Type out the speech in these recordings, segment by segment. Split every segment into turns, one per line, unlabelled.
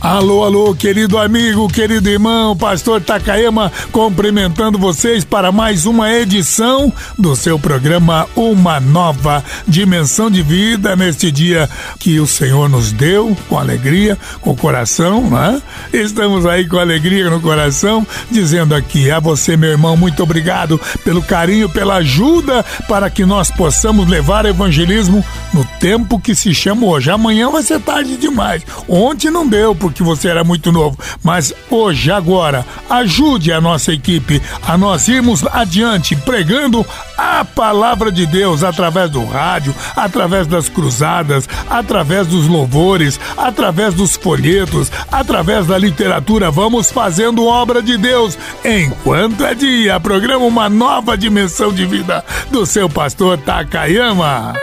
Alô, alô, querido amigo, querido irmão, pastor Takayama, cumprimentando vocês para mais uma edição do seu programa Uma Nova Dimensão de Vida, neste dia que o Senhor nos deu, com alegria, com coração, né? Estamos aí com alegria no coração, dizendo aqui a você, meu irmão, muito obrigado pelo carinho, pela ajuda para que nós possamos levar evangelismo no tempo que se chama hoje. Amanhã vai ser tarde demais. Ontem não deu, porque porque você era muito novo. Mas hoje, agora, ajude a nossa equipe a nós irmos adiante pregando a palavra de Deus através do rádio, através das cruzadas, através dos louvores, através dos folhetos, através da literatura. Vamos fazendo obra de Deus enquanto é dia. Programa uma nova dimensão de vida do seu pastor Takayama.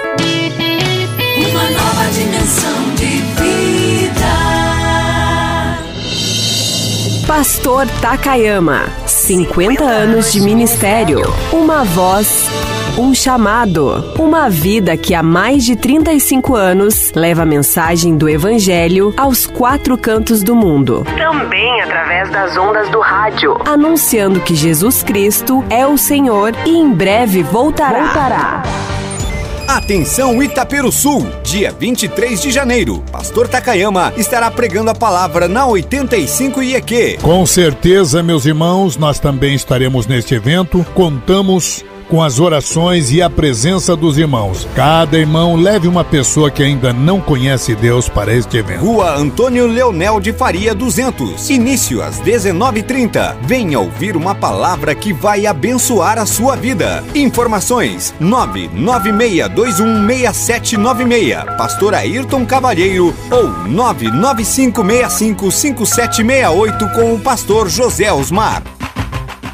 Uma nova dimensão
Pastor Takayama, 50 anos de ministério, uma voz, um chamado, uma vida que há mais de 35 anos leva a mensagem do Evangelho aos quatro cantos do mundo. Também através das ondas do rádio, anunciando que Jesus Cristo é o Senhor e em breve voltará. voltará.
Atenção Itaperuçu, dia 23 de janeiro. Pastor Takayama estará pregando a palavra na 85 IEQ.
Com certeza, meus irmãos, nós também estaremos neste evento. Contamos com as orações e a presença dos irmãos. Cada irmão leve uma pessoa que ainda não conhece Deus para este evento.
Rua Antônio Leonel de Faria 200. Início às 19h30. Venha ouvir uma palavra que vai abençoar a sua vida. Informações: 996216796. Pastor Ayrton Cavalheiro ou 995655768 com o pastor José Osmar.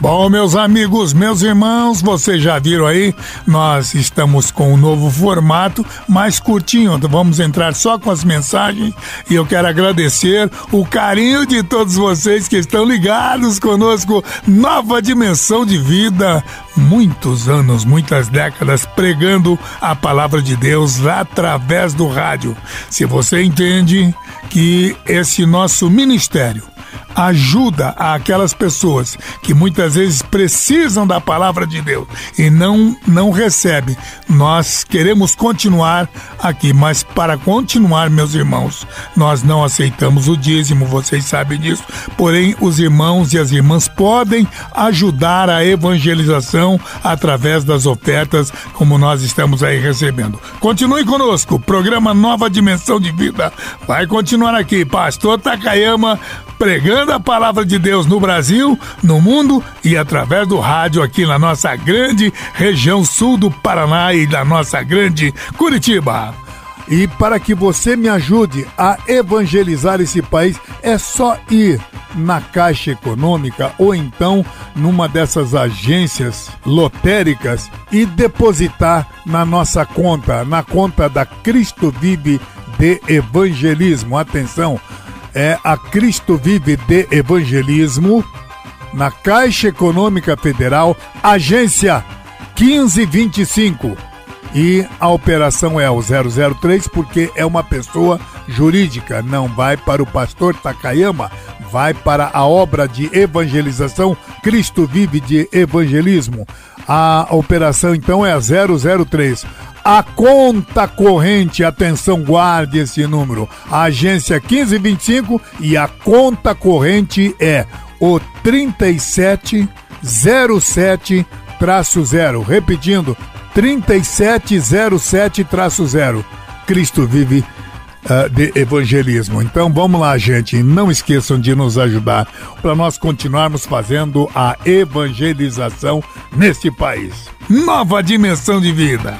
Bom, meus amigos, meus irmãos, vocês já viram aí, nós estamos com um novo formato, mais curtinho. Vamos entrar só com as mensagens e eu quero agradecer o carinho de todos vocês que estão ligados conosco. Nova dimensão de vida, muitos anos, muitas décadas pregando a palavra de Deus através do rádio. Se você entende que esse nosso ministério ajuda aquelas pessoas que muitas vezes precisam da palavra de Deus e não não recebem. Nós queremos continuar aqui, mas para continuar, meus irmãos, nós não aceitamos o dízimo, vocês sabem disso. Porém, os irmãos e as irmãs podem ajudar a evangelização através das ofertas, como nós estamos aí recebendo. Continue conosco, programa Nova Dimensão de Vida vai continuar aqui. Pastor Takayama pregando a palavra de Deus no Brasil, no mundo e através do rádio aqui na nossa grande região sul do Paraná e da nossa grande Curitiba. E para que você me ajude a evangelizar esse país, é só ir na Caixa Econômica ou então numa dessas agências lotéricas e depositar na nossa conta, na conta da Cristo Vive de Evangelismo. Atenção, é a Cristo Vive de Evangelismo, na Caixa Econômica Federal, agência 1525. E a operação é o 003 porque é uma pessoa jurídica, não vai para o pastor Takayama, vai para a obra de evangelização Cristo Vive de Evangelismo. A operação então é a 003. A conta corrente, atenção, guarde esse número. A agência 1525 e a conta corrente é o 3707-0. Repetindo, 3707-0. Cristo vive uh, de evangelismo. Então vamos lá, gente. Não esqueçam de nos ajudar para nós continuarmos fazendo a evangelização neste país. Nova dimensão de vida.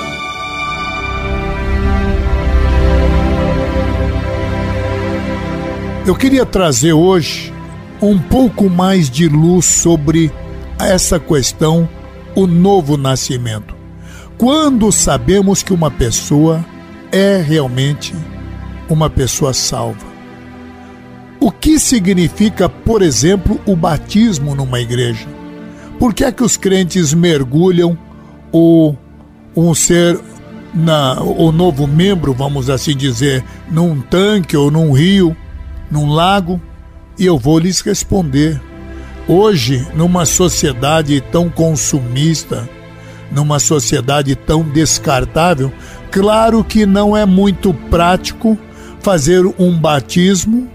Eu queria trazer hoje um pouco mais de luz sobre essa questão, o novo nascimento. Quando sabemos que uma pessoa é realmente uma pessoa salva? O que significa, por exemplo, o batismo numa igreja? Por que é que os crentes mergulham o um ser na o novo membro, vamos assim dizer, num tanque ou num rio, num lago? E eu vou lhes responder. Hoje, numa sociedade tão consumista, numa sociedade tão descartável, claro que não é muito prático fazer um batismo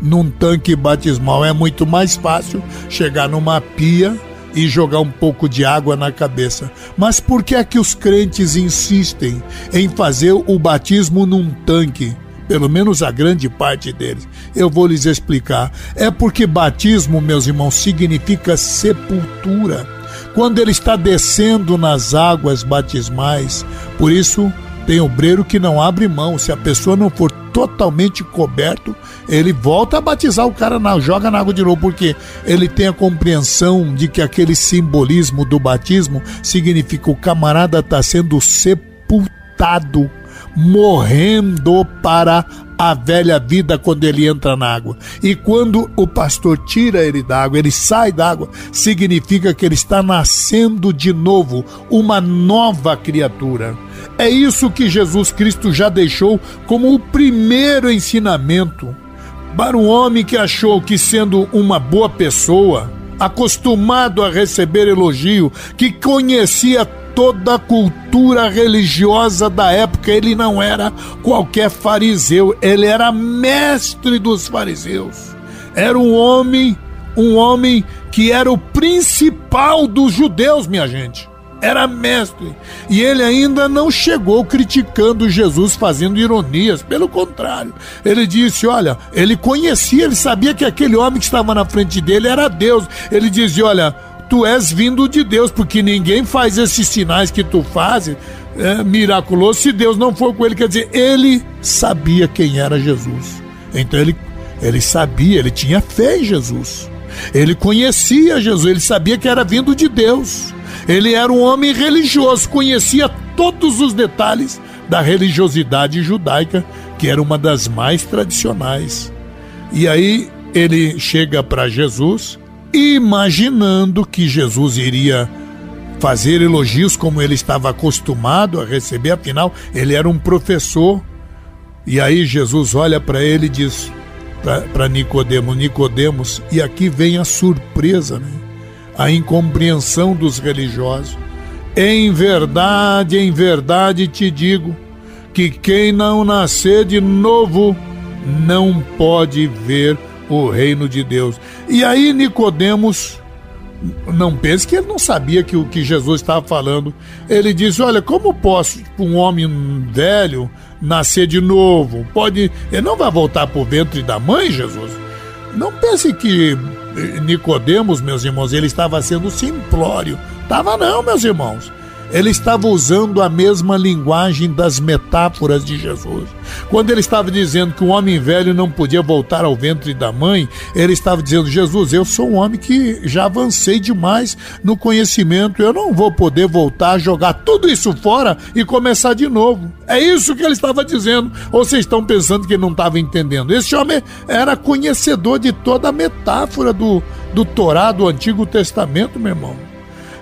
num tanque batismal. É muito mais fácil chegar numa pia e jogar um pouco de água na cabeça. Mas por que é que os crentes insistem em fazer o batismo num tanque? Pelo menos a grande parte deles. Eu vou lhes explicar. É porque batismo, meus irmãos, significa sepultura. Quando ele está descendo nas águas batismais, por isso tem obreiro que não abre mão. Se a pessoa não for totalmente coberto, ele volta a batizar o cara, na, joga na água de novo, porque ele tem a compreensão de que aquele simbolismo do batismo significa o camarada está sendo sepultado morrendo para a velha vida quando ele entra na água. E quando o pastor tira ele da água, ele sai da água, significa que ele está nascendo de novo, uma nova criatura. É isso que Jesus Cristo já deixou como o primeiro ensinamento para um homem que achou que sendo uma boa pessoa, acostumado a receber elogio, que conhecia toda a cultura religiosa da época. Ele não era qualquer fariseu, ele era mestre dos fariseus. Era um homem, um homem que era o principal dos judeus, minha gente. Era mestre. E ele ainda não chegou criticando Jesus, fazendo ironias. Pelo contrário, ele disse: Olha, ele conhecia, ele sabia que aquele homem que estava na frente dele era Deus. Ele dizia: Olha, tu és vindo de Deus, porque ninguém faz esses sinais que tu fazes, é, miraculoso, se Deus não for com ele. Quer dizer, ele sabia quem era Jesus. Então ele, ele sabia, ele tinha fé em Jesus. Ele conhecia Jesus, ele sabia que era vindo de Deus. Ele era um homem religioso, conhecia todos os detalhes da religiosidade judaica, que era uma das mais tradicionais. E aí ele chega para Jesus imaginando que Jesus iria fazer elogios como ele estava acostumado a receber, afinal, ele era um professor. E aí Jesus olha para ele e diz para Nicodemos, Nicodemos, e aqui vem a surpresa, né? A incompreensão dos religiosos. Em verdade, em verdade te digo que quem não nascer de novo não pode ver o reino de Deus. E aí Nicodemos não pense que ele não sabia que o que Jesus estava falando. Ele disse: Olha, como posso um homem velho nascer de novo? Pode, ele não vai voltar para o ventre da mãe, Jesus. Não pense que Nicodemos, meus irmãos, ele estava sendo simplório. Tava não, meus irmãos. Ele estava usando a mesma linguagem das metáforas de Jesus. Quando ele estava dizendo que o homem velho não podia voltar ao ventre da mãe, ele estava dizendo: Jesus, eu sou um homem que já avancei demais no conhecimento, eu não vou poder voltar a jogar tudo isso fora e começar de novo. É isso que ele estava dizendo. Ou vocês estão pensando que ele não estava entendendo? Esse homem era conhecedor de toda a metáfora do, do Torá, do Antigo Testamento, meu irmão.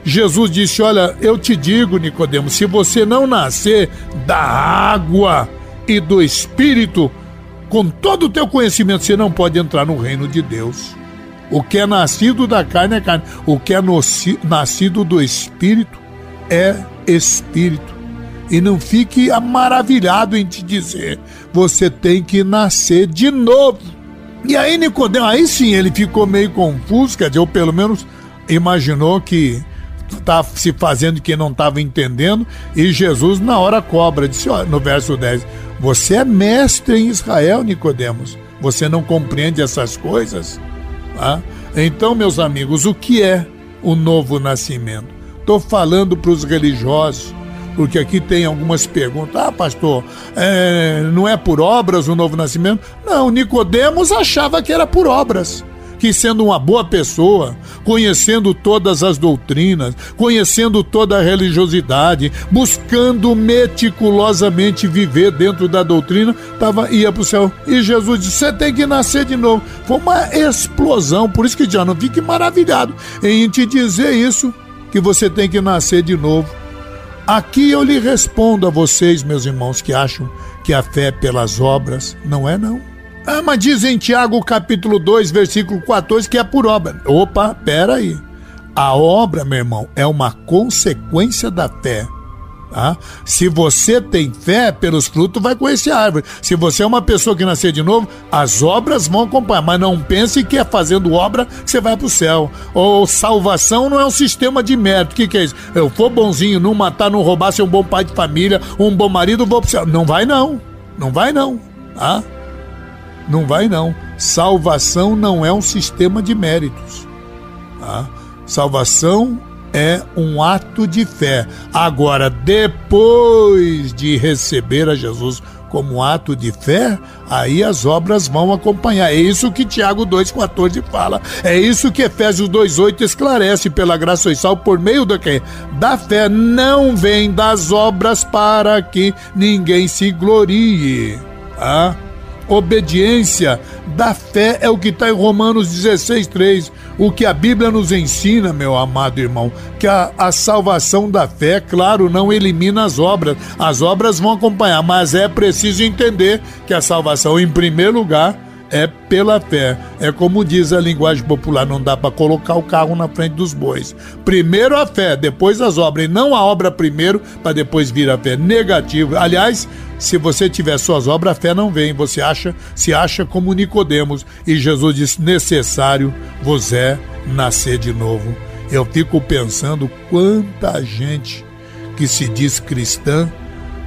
Jesus disse: Olha, eu te digo, Nicodemo, se você não nascer da água e do Espírito, com todo o teu conhecimento, você não pode entrar no reino de Deus. O que é nascido da carne é carne, o que é nascido do Espírito é Espírito. E não fique maravilhado em te dizer, você tem que nascer de novo. E aí Nicodemo, aí sim ele ficou meio confuso, quer dizer, ou pelo menos imaginou que tá se fazendo que não estava entendendo, e Jesus na hora cobra, disse, no verso 10, Você é mestre em Israel, Nicodemos. Você não compreende essas coisas? Ah? Então, meus amigos, o que é o novo nascimento? Estou falando para os religiosos, porque aqui tem algumas perguntas. Ah, pastor, é, não é por obras o novo nascimento? Não, Nicodemos achava que era por obras que, sendo uma boa pessoa, conhecendo todas as doutrinas, conhecendo toda a religiosidade, buscando meticulosamente viver dentro da doutrina, tava, ia para o céu. E Jesus disse: Você tem que nascer de novo. Foi uma explosão. Por isso que já não fique maravilhado em te dizer isso, que você tem que nascer de novo. Aqui eu lhe respondo a vocês, meus irmãos, que acham que a fé pelas obras. Não é, não. Ah, mas diz em Tiago capítulo 2, versículo 14, que é por obra. Opa, pera aí. A obra, meu irmão, é uma consequência da fé. Tá? Se você tem fé, pelos frutos vai conhecer a árvore. Se você é uma pessoa que nasceu de novo, as obras vão acompanhar. Mas não pense que é fazendo obra que você vai para o céu. Ou salvação não é um sistema de mérito. O que, que é isso? Eu for bonzinho, não matar, não roubar, ser um bom pai de família, um bom marido, vou para o céu. Não vai não. Não vai não. Tá? Não vai não. Salvação não é um sistema de méritos. Tá? Salvação é um ato de fé. Agora, depois de receber a Jesus como ato de fé, aí as obras vão acompanhar. É isso que Tiago 2,14 fala. É isso que Efésios 2,8 esclarece pela graça e sal por meio da, quê? da fé. Não vem das obras para que ninguém se glorie. Tá? Obediência da fé é o que está em Romanos 16, 3. O que a Bíblia nos ensina, meu amado irmão, que a, a salvação da fé, claro, não elimina as obras. As obras vão acompanhar, mas é preciso entender que a salvação, em primeiro lugar, é pela fé. É como diz a linguagem popular, não dá para colocar o carro na frente dos bois. Primeiro a fé, depois as obras, e não a obra primeiro para depois vir a fé. Negativo. Aliás, se você tiver suas obras, a fé não vem. Você acha, se acha como Nicodemos, e Jesus disse: "Necessário vos é nascer de novo". Eu fico pensando quanta gente que se diz cristã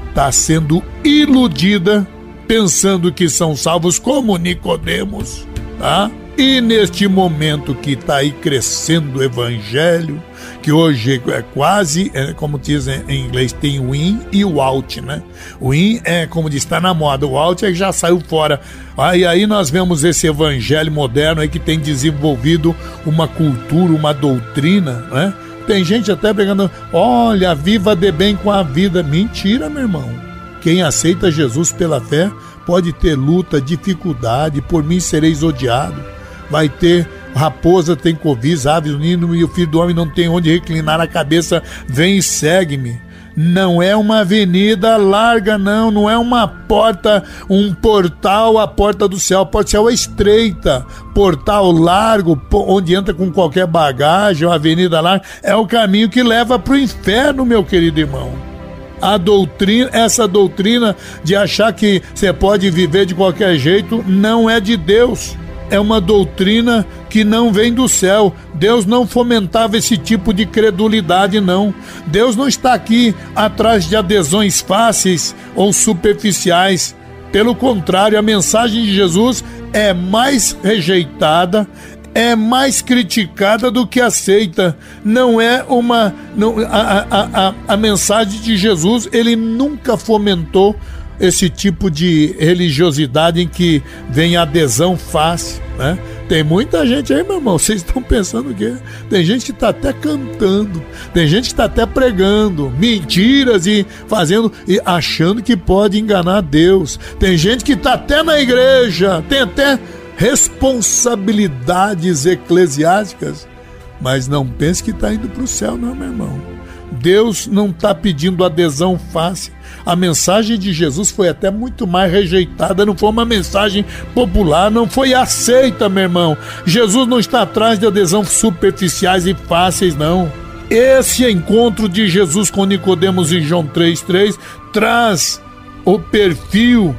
está sendo iludida pensando que são salvos como Nicodemos, tá? E neste momento que está aí crescendo o evangelho, que hoje é quase, é, como dizem em inglês, tem o in e o out, né? O in é como diz, está na moda, o out é que já saiu fora. Aí aí nós vemos esse evangelho moderno aí que tem desenvolvido uma cultura, uma doutrina, né? Tem gente até pregando, olha, viva de bem com a vida. Mentira, meu irmão. Quem aceita Jesus pela fé pode ter luta, dificuldade, por mim sereis odiado. Vai ter raposa tem covis, aves nino e o filho do homem não tem onde reclinar a cabeça. Vem e segue-me. Não é uma avenida larga, não, não é uma porta, um portal, a porta do céu. A porta do céu é estreita, portal largo, onde entra com qualquer bagagem, uma avenida larga, é o caminho que leva para o inferno, meu querido irmão a doutrina, essa doutrina de achar que você pode viver de qualquer jeito não é de Deus. É uma doutrina que não vem do céu. Deus não fomentava esse tipo de credulidade, não. Deus não está aqui atrás de adesões fáceis ou superficiais. Pelo contrário, a mensagem de Jesus é mais rejeitada, é mais criticada do que aceita. Não é uma. Não, a, a, a, a mensagem de Jesus, ele nunca fomentou esse tipo de religiosidade em que vem adesão fácil, né? Tem muita gente aí, meu irmão, vocês estão pensando o quê? Tem gente que está até cantando, tem gente que está até pregando mentiras e fazendo e achando que pode enganar Deus. Tem gente que está até na igreja, tem até responsabilidades eclesiásticas, mas não pense que está indo para o céu, não, meu irmão. Deus não está pedindo adesão fácil. A mensagem de Jesus foi até muito mais rejeitada, não foi uma mensagem popular, não foi aceita, meu irmão. Jesus não está atrás de adesão superficiais e fáceis, não. Esse encontro de Jesus com Nicodemos em João 3,3 traz o perfil,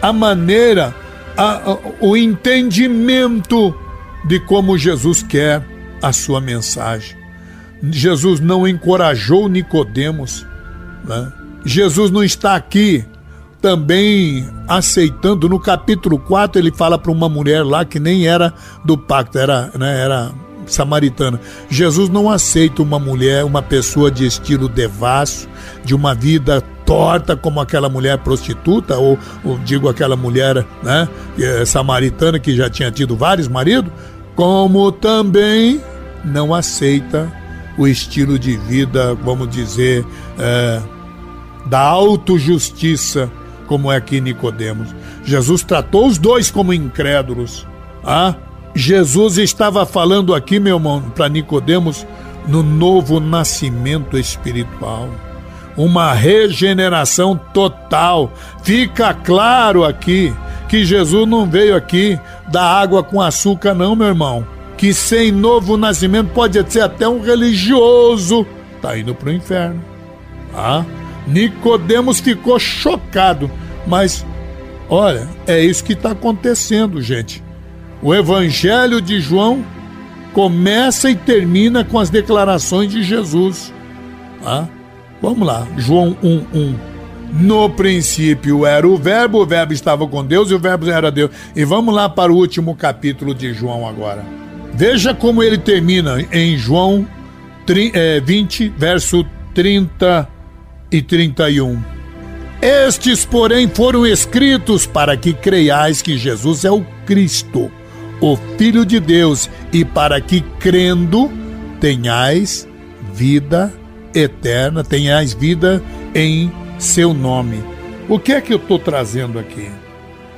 a maneira a, o entendimento de como Jesus quer a sua mensagem. Jesus não encorajou Nicodemos. Né? Jesus não está aqui também aceitando. No capítulo 4, ele fala para uma mulher lá que nem era do pacto, era, né, era samaritana. Jesus não aceita uma mulher, uma pessoa de estilo devasso, de uma vida torta como aquela mulher prostituta, ou, ou digo aquela mulher né, é samaritana que já tinha tido vários maridos, como também não aceita o estilo de vida, vamos dizer, é, da autojustiça, como é aqui Nicodemos. Jesus tratou os dois como incrédulos. Ah, Jesus estava falando aqui, meu irmão, para Nicodemos, no novo nascimento espiritual. Uma regeneração total. Fica claro aqui que Jesus não veio aqui dar água com açúcar, não, meu irmão. Que sem novo nascimento pode ser até um religioso. Tá indo para o inferno. Ah, Nicodemos ficou chocado, mas olha, é isso que está acontecendo, gente. O Evangelho de João começa e termina com as declarações de Jesus. Ah, vamos lá, João 1:1. No princípio era o Verbo, o Verbo estava com Deus e o Verbo era Deus. E vamos lá para o último capítulo de João agora. Veja como ele termina em João 20, é, verso 30 e 31. Estes, porém, foram escritos para que creiais que Jesus é o Cristo o Filho de Deus, e para que crendo tenhais vida eterna, tenhais vida em seu nome. O que é que eu estou trazendo aqui?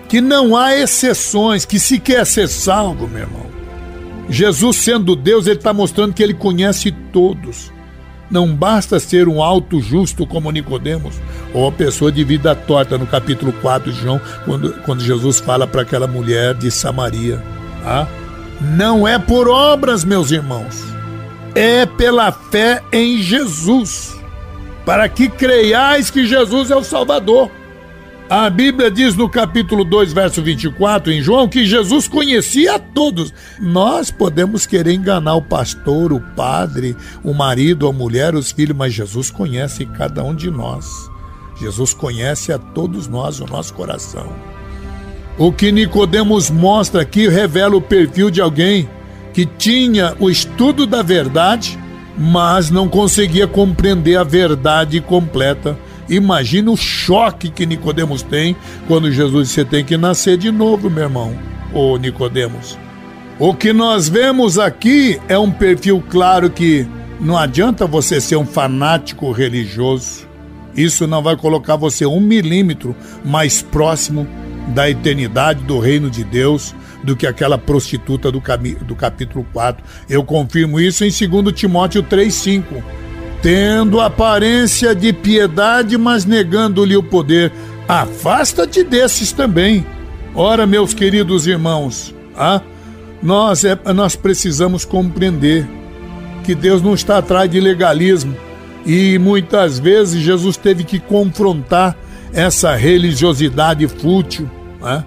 Que não há exceções, que se quer ser salvo, meu irmão. Jesus, sendo Deus, ele está mostrando que ele conhece todos. Não basta ser um alto justo como Nicodemos, ou a pessoa de vida torta, no capítulo 4 de João, quando, quando Jesus fala para aquela mulher de Samaria. Ah, não é por obras, meus irmãos, é pela fé em Jesus, para que creiais que Jesus é o Salvador. A Bíblia diz no capítulo 2, verso 24, em João, que Jesus conhecia a todos. Nós podemos querer enganar o pastor, o padre, o marido, a mulher, os filhos, mas Jesus conhece cada um de nós. Jesus conhece a todos nós, o nosso coração. O que Nicodemos mostra aqui revela o perfil de alguém que tinha o estudo da verdade, mas não conseguia compreender a verdade completa. Imagina o choque que Nicodemos tem quando Jesus disse: "Você tem que nascer de novo, meu irmão." Ô Nicodemos. O que nós vemos aqui é um perfil claro que não adianta você ser um fanático religioso. Isso não vai colocar você um milímetro mais próximo da eternidade do reino de Deus do que aquela prostituta do, do capítulo 4. Eu confirmo isso em 2 Timóteo 3,5. Tendo aparência de piedade, mas negando-lhe o poder. Afasta-te desses também. Ora, meus queridos irmãos, ah, nós, é, nós precisamos compreender que Deus não está atrás de legalismo. E muitas vezes Jesus teve que confrontar essa religiosidade fútil. Né?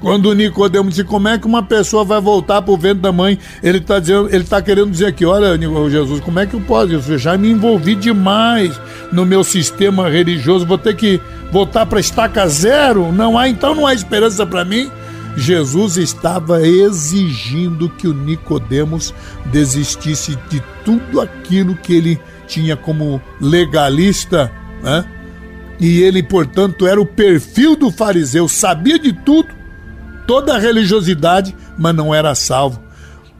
Quando Nicodemo disse como é que uma pessoa vai voltar para o ventre da mãe, ele está dizendo, ele está querendo dizer aqui, olha, Jesus, como é que eu posso? Eu já me envolvi demais no meu sistema religioso, vou ter que voltar para estaca zero? Não há, então não há esperança para mim? Jesus estava exigindo que o Nicodemos desistisse de tudo aquilo que ele tinha como legalista, né? E ele, portanto, era o perfil do fariseu, sabia de tudo, toda a religiosidade, mas não era salvo.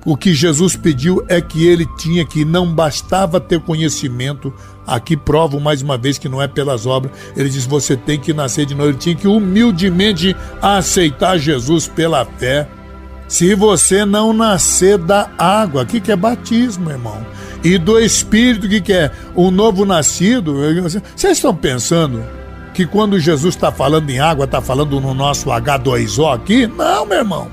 O que Jesus pediu é que ele tinha que não bastava ter conhecimento. Aqui provo mais uma vez que não é pelas obras. Ele diz: você tem que nascer de novo. Ele tinha que humildemente aceitar Jesus pela fé. Se você não nascer da água, o que, que é batismo, irmão? E do Espírito, o que, que é? O novo nascido. Vocês estão pensando que quando Jesus está falando em água, está falando no nosso H2O aqui? Não, meu irmão.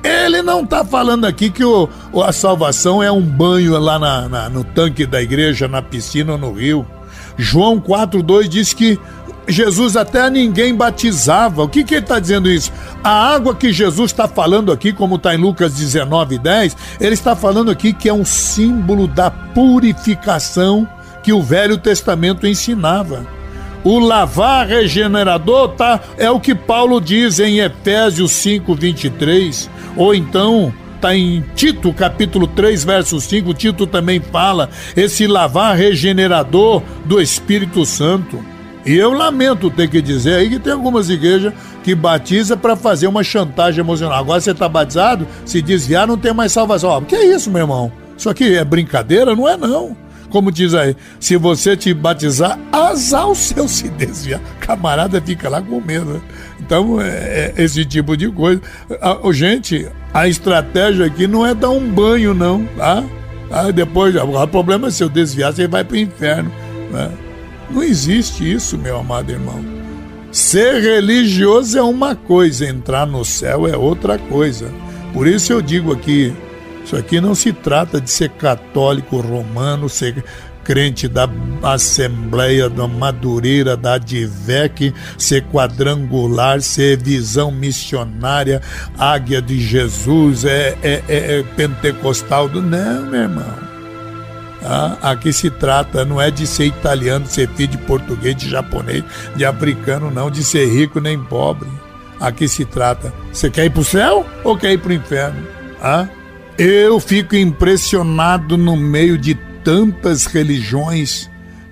Ele não está falando aqui que o, a salvação é um banho lá na, na, no tanque da igreja, na piscina ou no rio. João 4,2 diz que Jesus até ninguém batizava. O que, que ele está dizendo isso? A água que Jesus está falando aqui, como está em Lucas 19, 10, ele está falando aqui que é um símbolo da purificação que o Velho Testamento ensinava. O lavar regenerador tá é o que Paulo diz em Efésios 5:23, ou então está em Tito, capítulo 3, verso 5. Tito também fala esse lavar regenerador do Espírito Santo. E eu lamento ter que dizer aí que tem algumas igrejas que batiza para fazer uma chantagem emocional. Agora você está batizado, se desviar não tem mais salvação. O que é isso, meu irmão? Isso aqui é brincadeira? Não é não. Como diz aí, se você te batizar, azar o seu se desviar. Camarada fica lá com medo. Né? Então, é, é esse tipo de coisa. A, gente, a estratégia aqui não é dar um banho, não, tá? Ah, depois, o problema é se eu desviar, você vai para o inferno. Né? Não existe isso, meu amado irmão. Ser religioso é uma coisa, entrar no céu é outra coisa. Por isso eu digo aqui, isso aqui não se trata de ser católico romano, ser crente da Assembleia da Madureira, da Advec, ser quadrangular, ser visão missionária, águia de Jesus, é, é, é, é pentecostal. Do... Não, meu irmão. Ah, aqui se trata não é de ser italiano, de ser filho de português, de japonês, de africano, não, de ser rico nem pobre. Aqui se trata. Você quer ir para o céu ou quer ir para o inferno? Ah? Eu fico impressionado no meio de tantas religiões,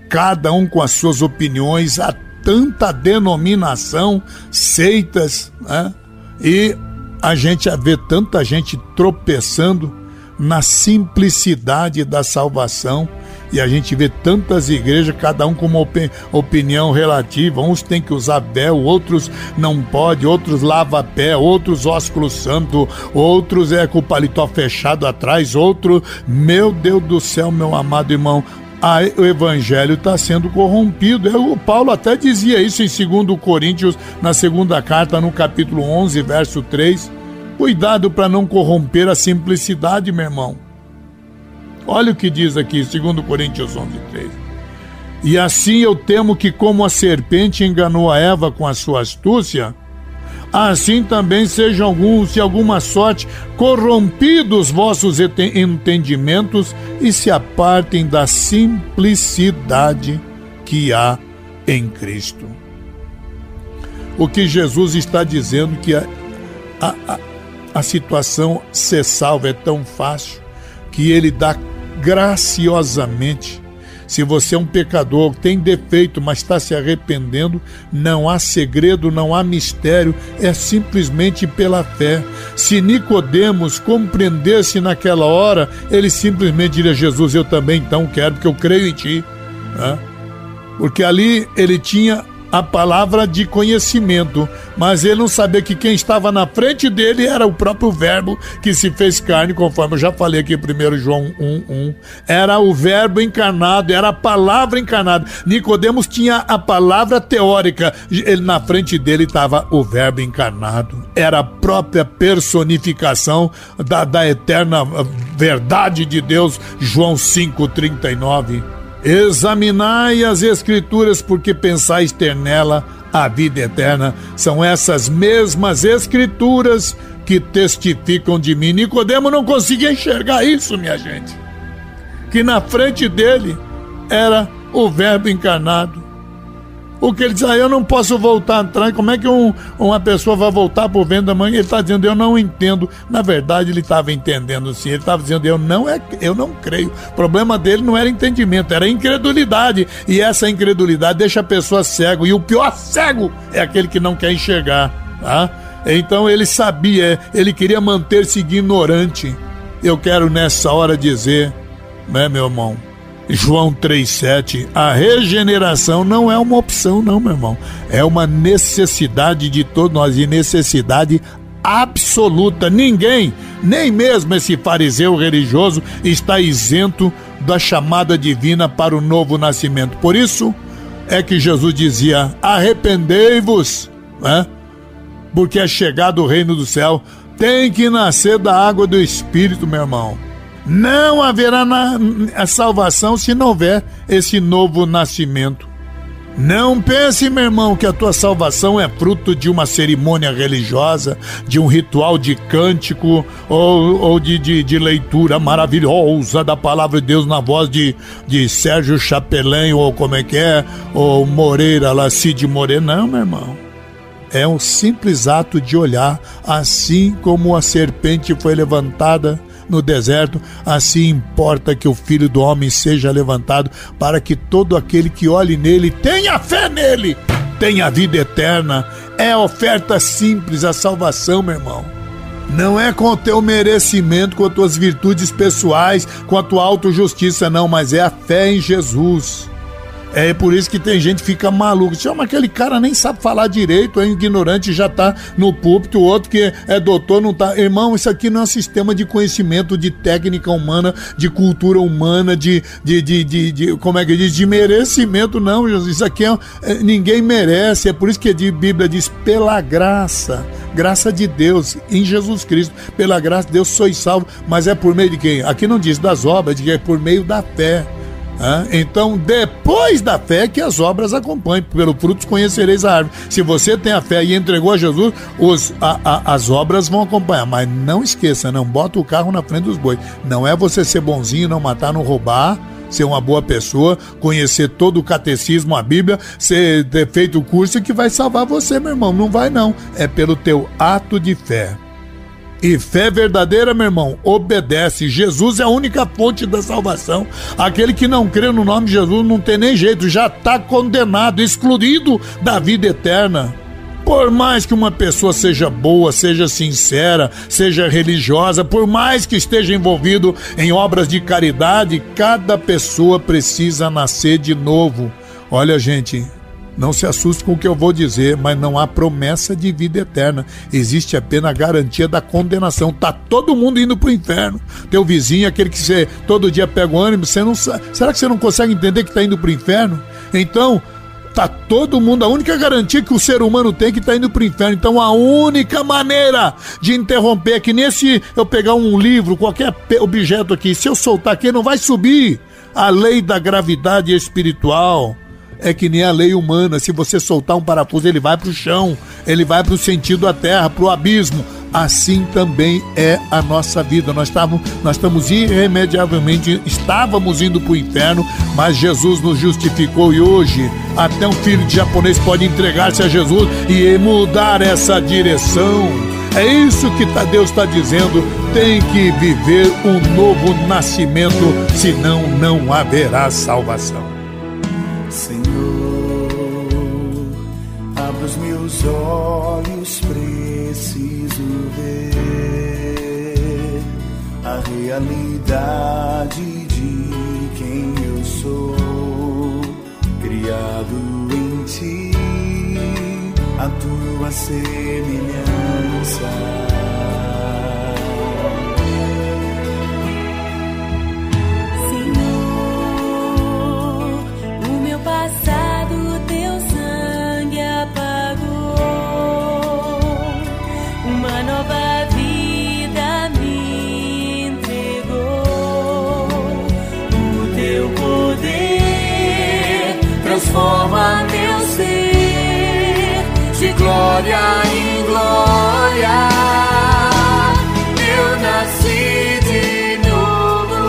cada um com as suas opiniões, há tanta denominação, seitas, né? e a gente vê tanta gente tropeçando na simplicidade da salvação. E a gente vê tantas igrejas, cada um com uma op opinião relativa. Uns têm que usar véu, outros não pode, outros lava pé, outros ósculo santo, outros é com o paletó fechado atrás, outro, meu Deus do céu, meu amado irmão, o evangelho está sendo corrompido. O Paulo até dizia isso em 2 Coríntios, na segunda carta, no capítulo 11, verso 3. Cuidado para não corromper a simplicidade, meu irmão. Olha o que diz aqui, 2 Coríntios 11, 3. E assim eu temo que, como a serpente enganou a Eva com a sua astúcia, assim também sejam alguns, de alguma sorte, corrompidos vossos entendimentos e se apartem da simplicidade que há em Cristo. O que Jesus está dizendo que a, a, a situação ser salva é tão fácil que ele dá graciosamente. Se você é um pecador, tem defeito, mas está se arrependendo, não há segredo, não há mistério, é simplesmente pela fé. Se Nicodemos compreendesse naquela hora, ele simplesmente diria: Jesus, eu também então quero, porque eu creio em ti. Porque ali ele tinha a palavra de conhecimento, mas ele não sabia que quem estava na frente dele era o próprio Verbo que se fez carne, conforme eu já falei aqui em 1 João 1:1. Era o Verbo encarnado, era a palavra encarnada. Nicodemos tinha a palavra teórica, ele na frente dele estava o Verbo encarnado. Era a própria personificação da, da eterna verdade de Deus, João 5:39. Examinai as Escrituras, porque pensais ter nela a vida eterna. São essas mesmas Escrituras que testificam de mim. Nicodemo não conseguia enxergar isso, minha gente. Que na frente dele era o Verbo encarnado. O que ele diz, ah, eu não posso voltar atrás. Como é que um, uma pessoa vai voltar por vento da manhã? Ele está dizendo, eu não entendo. Na verdade, ele estava entendendo sim. Ele estava dizendo, eu não, é, eu não creio. O problema dele não era entendimento, era incredulidade. E essa incredulidade deixa a pessoa cego. E o pior cego é aquele que não quer enxergar. Tá? Então ele sabia, ele queria manter-se ignorante. Eu quero nessa hora dizer, né, meu irmão? João 3,7, a regeneração não é uma opção, não, meu irmão. É uma necessidade de todos nós e necessidade absoluta. Ninguém, nem mesmo esse fariseu religioso, está isento da chamada divina para o novo nascimento. Por isso é que Jesus dizia: arrependei-vos, né? porque é chegado o reino do céu. Tem que nascer da água do Espírito, meu irmão. Não haverá na, a salvação se não houver esse novo nascimento. Não pense, meu irmão, que a tua salvação é fruto de uma cerimônia religiosa, de um ritual de cântico ou, ou de, de, de, leitura maravilhosa da palavra de Deus na voz de, de Sérgio Chapelin ou como é que é, ou Moreira, lá, Cid Moreira. Não, meu irmão. É um simples ato de olhar, assim como a serpente foi levantada no deserto, assim importa que o Filho do Homem seja levantado, para que todo aquele que olhe nele tenha fé nele, tenha vida eterna. É oferta simples a salvação, meu irmão. Não é com o teu merecimento, com as tuas virtudes pessoais, com a tua autojustiça, não, mas é a fé em Jesus. É por isso que tem gente que fica maluco. Chama aquele cara nem sabe falar direito, é ignorante, já tá no púlpito, o outro que é doutor não tá. Irmão, isso aqui não é um sistema de conhecimento, de técnica humana, de cultura humana, de, de, de, de, de como é que diz, de merecimento, não, Jesus. Isso aqui é, é, ninguém merece. É por isso que a Bíblia diz pela graça, graça de Deus em Jesus Cristo. Pela graça de Deus sois salvo, mas é por meio de quem? Aqui não diz das obras, diz é por meio da fé. Então, depois da fé, que as obras acompanhem. Pelo frutos conhecereis a árvore. Se você tem a fé e entregou a Jesus, os, a, a, as obras vão acompanhar. Mas não esqueça, não bota o carro na frente dos bois. Não é você ser bonzinho, não matar, não roubar ser uma boa pessoa, conhecer todo o catecismo, a Bíblia, ser, ter feito o curso que vai salvar você, meu irmão. Não vai, não. É pelo teu ato de fé. E fé verdadeira, meu irmão, obedece. Jesus é a única fonte da salvação. Aquele que não crê no nome de Jesus não tem nem jeito, já está condenado, excluído da vida eterna. Por mais que uma pessoa seja boa, seja sincera, seja religiosa, por mais que esteja envolvido em obras de caridade, cada pessoa precisa nascer de novo. Olha, gente, não se assuste com o que eu vou dizer, mas não há promessa de vida eterna. Existe apenas a garantia da condenação. Tá todo mundo indo pro inferno. Teu vizinho, aquele que você todo dia pega o ônibus, você não Será que você não consegue entender que está indo pro inferno? Então, tá todo mundo, a única garantia que o ser humano tem é que tá indo pro inferno. Então a única maneira de interromper é que nesse eu pegar um livro, qualquer objeto aqui, se eu soltar aqui não vai subir a lei da gravidade espiritual é que nem a lei humana. Se você soltar um parafuso, ele vai para o chão, ele vai para o sentido da terra, para o abismo. Assim também é a nossa vida. Nós, estávamos, nós estamos irremediavelmente, estávamos indo para o inferno, mas Jesus nos justificou e hoje até um filho de japonês pode entregar-se a Jesus e mudar essa direção. É isso que tá, Deus está dizendo. Tem que viver um novo nascimento, senão não haverá salvação.
Meus olhos preciso ver a realidade de quem eu sou, criado em ti, a tua semelhança.
Glória em glória. Eu nasci de novo,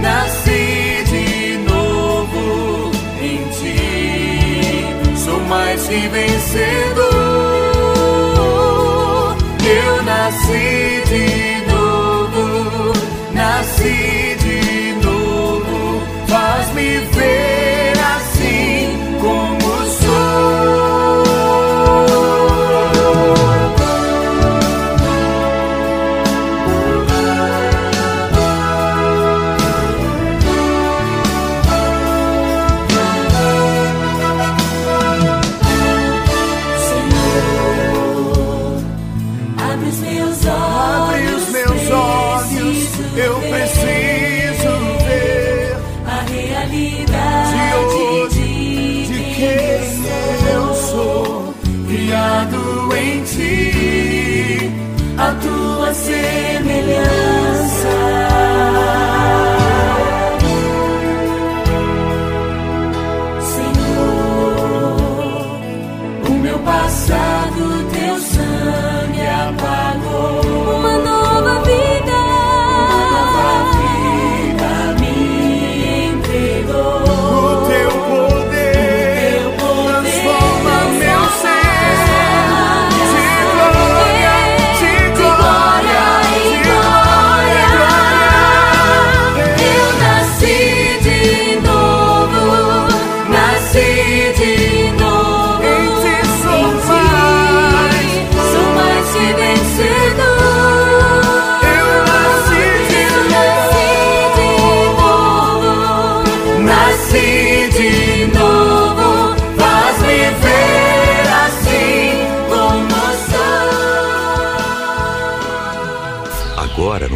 nasci de novo em ti. Sou mais que vencedor.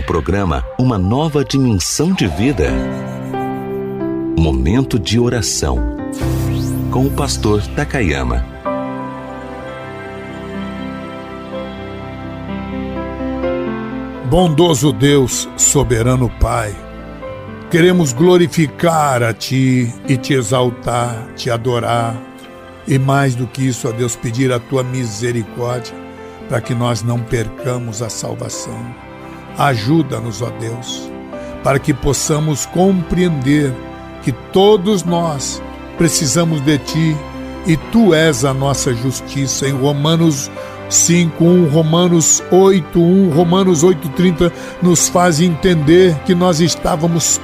Programa Uma Nova Dimensão de Vida. Momento de oração com o pastor Takayama.
Bondoso Deus, soberano Pai, queremos glorificar a Ti e te exaltar, te adorar e mais do que isso, ó Deus, pedir a Tua misericórdia para que nós não percamos a salvação. Ajuda-nos, ó Deus, para que possamos compreender que todos nós precisamos de Ti e Tu és a nossa justiça. Em Romanos 5:1, Romanos 8:1, Romanos 8:30 nos faz entender que nós estávamos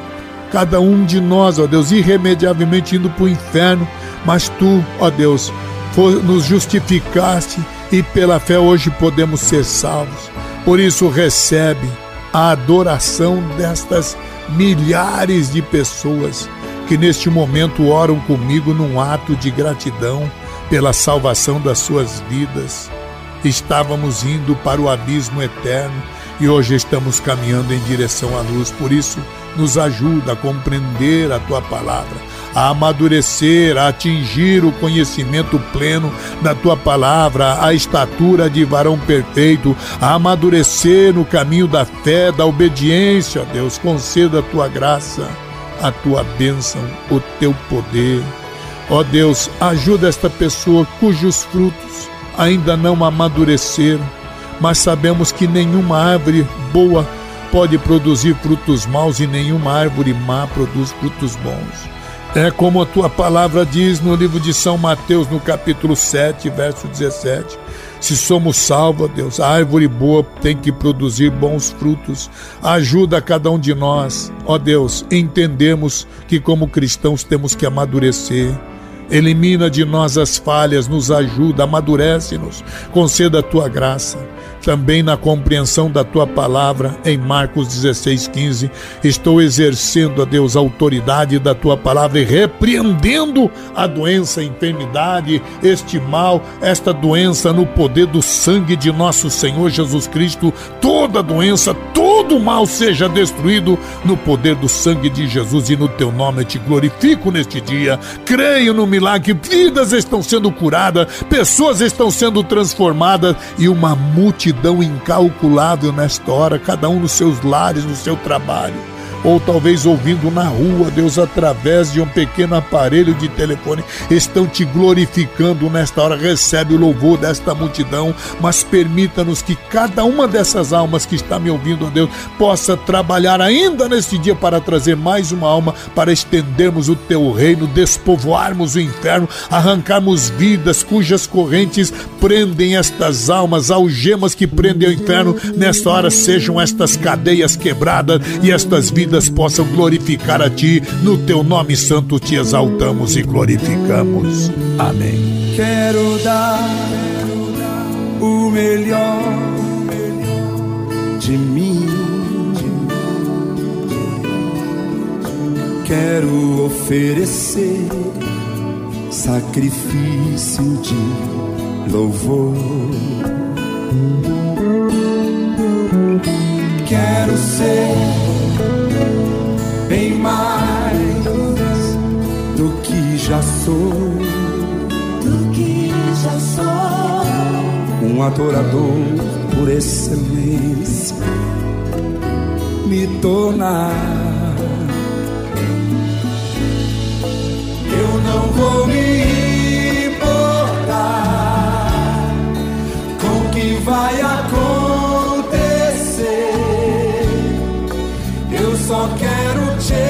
cada um de nós, ó Deus, irremediavelmente indo para o inferno, mas tu, ó Deus, nos justificaste e pela fé hoje podemos ser salvos. Por isso recebe a adoração destas milhares de pessoas que neste momento oram comigo num ato de gratidão pela salvação das suas vidas. Estávamos indo para o abismo eterno e hoje estamos caminhando em direção à luz. Por isso, nos ajuda a compreender a tua palavra, a amadurecer, a atingir o conhecimento pleno da tua palavra, a estatura de varão perfeito, a amadurecer no caminho da fé, da obediência, Deus. Conceda a tua graça, a tua bênção, o teu poder. Ó Deus, ajuda esta pessoa cujos frutos ainda não amadureceram, mas sabemos que nenhuma árvore boa pode produzir frutos maus e nenhuma árvore má produz frutos bons. É como a tua palavra diz no livro de São Mateus, no capítulo 7, verso 17. Se somos salvos, Deus, a árvore boa tem que produzir bons frutos. Ajuda cada um de nós, ó Deus, entendemos que como cristãos temos que amadurecer Elimina de nós as falhas, nos ajuda, amadurece-nos, conceda a tua graça. Também na compreensão da tua palavra, em Marcos 16,15, estou exercendo a Deus a autoridade da tua palavra e repreendendo a doença, a enfermidade, este mal, esta doença no poder do sangue de nosso Senhor Jesus Cristo. Toda doença, todo mal seja destruído no poder do sangue de Jesus e no teu nome eu te glorifico neste dia. Creio no milagre, vidas estão sendo curadas, pessoas estão sendo transformadas e uma multidão incalculável nesta hora, cada um nos seus lares, no seu trabalho ou talvez ouvindo na rua, Deus, através de um pequeno aparelho de telefone, estão te glorificando nesta hora. Recebe o louvor desta multidão, mas permita-nos que cada uma dessas almas que está me ouvindo, ó Deus, possa trabalhar ainda neste dia para trazer mais uma alma, para estendermos o teu reino, despovoarmos o inferno, arrancarmos vidas cujas correntes prendem estas almas, algemas que prendem o inferno. Nesta hora sejam estas cadeias quebradas e estas vidas vidas possam glorificar a Ti. No Teu nome santo te exaltamos e glorificamos. Amém.
Quero dar o melhor de mim. Quero oferecer sacrifício de louvor. Quero ser mais do que já sou.
Do que já sou.
Um adorador por excelência. Me tornar. Eu não vou me importar com o que vai acontecer. Eu só quero te